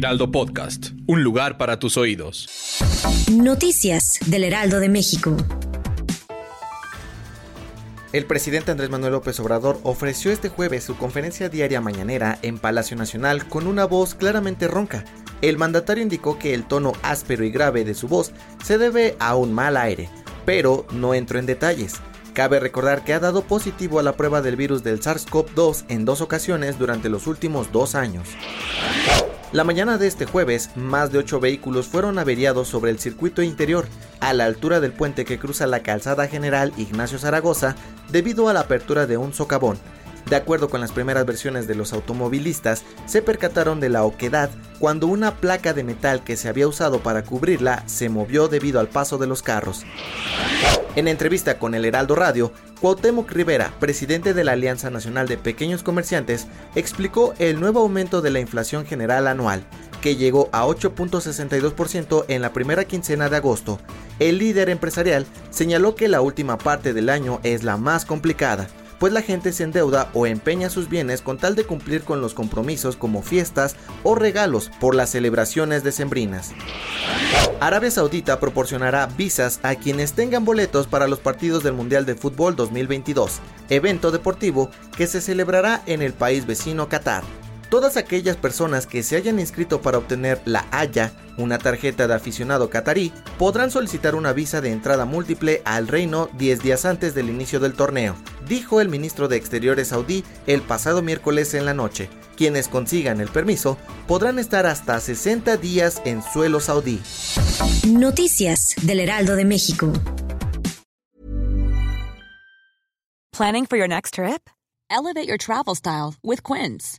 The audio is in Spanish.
Heraldo Podcast, un lugar para tus oídos. Noticias del Heraldo de México. El presidente Andrés Manuel López Obrador ofreció este jueves su conferencia diaria mañanera en Palacio Nacional con una voz claramente ronca. El mandatario indicó que el tono áspero y grave de su voz se debe a un mal aire, pero no entró en detalles. Cabe recordar que ha dado positivo a la prueba del virus del SARS-CoV-2 en dos ocasiones durante los últimos dos años. La mañana de este jueves, más de ocho vehículos fueron averiados sobre el circuito interior, a la altura del puente que cruza la calzada general Ignacio Zaragoza, debido a la apertura de un socavón. De acuerdo con las primeras versiones de los automovilistas, se percataron de la oquedad cuando una placa de metal que se había usado para cubrirla se movió debido al paso de los carros. En entrevista con el Heraldo Radio, Cuauhtémoc Rivera, presidente de la Alianza Nacional de Pequeños Comerciantes, explicó el nuevo aumento de la inflación general anual, que llegó a 8.62% en la primera quincena de agosto. El líder empresarial señaló que la última parte del año es la más complicada, pues la gente se endeuda o empeña sus bienes con tal de cumplir con los compromisos como fiestas o regalos por las celebraciones decembrinas. Arabia Saudita proporcionará visas a quienes tengan boletos para los partidos del Mundial de Fútbol 2022, evento deportivo que se celebrará en el país vecino Qatar. Todas aquellas personas que se hayan inscrito para obtener la Haya, una tarjeta de aficionado catarí, podrán solicitar una visa de entrada múltiple al reino 10 días antes del inicio del torneo, dijo el ministro de Exteriores saudí el pasado miércoles en la noche. Quienes consigan el permiso podrán estar hasta 60 días en suelo saudí. Noticias del Heraldo de México. Planning for your next trip? Elevate your travel style with Quince.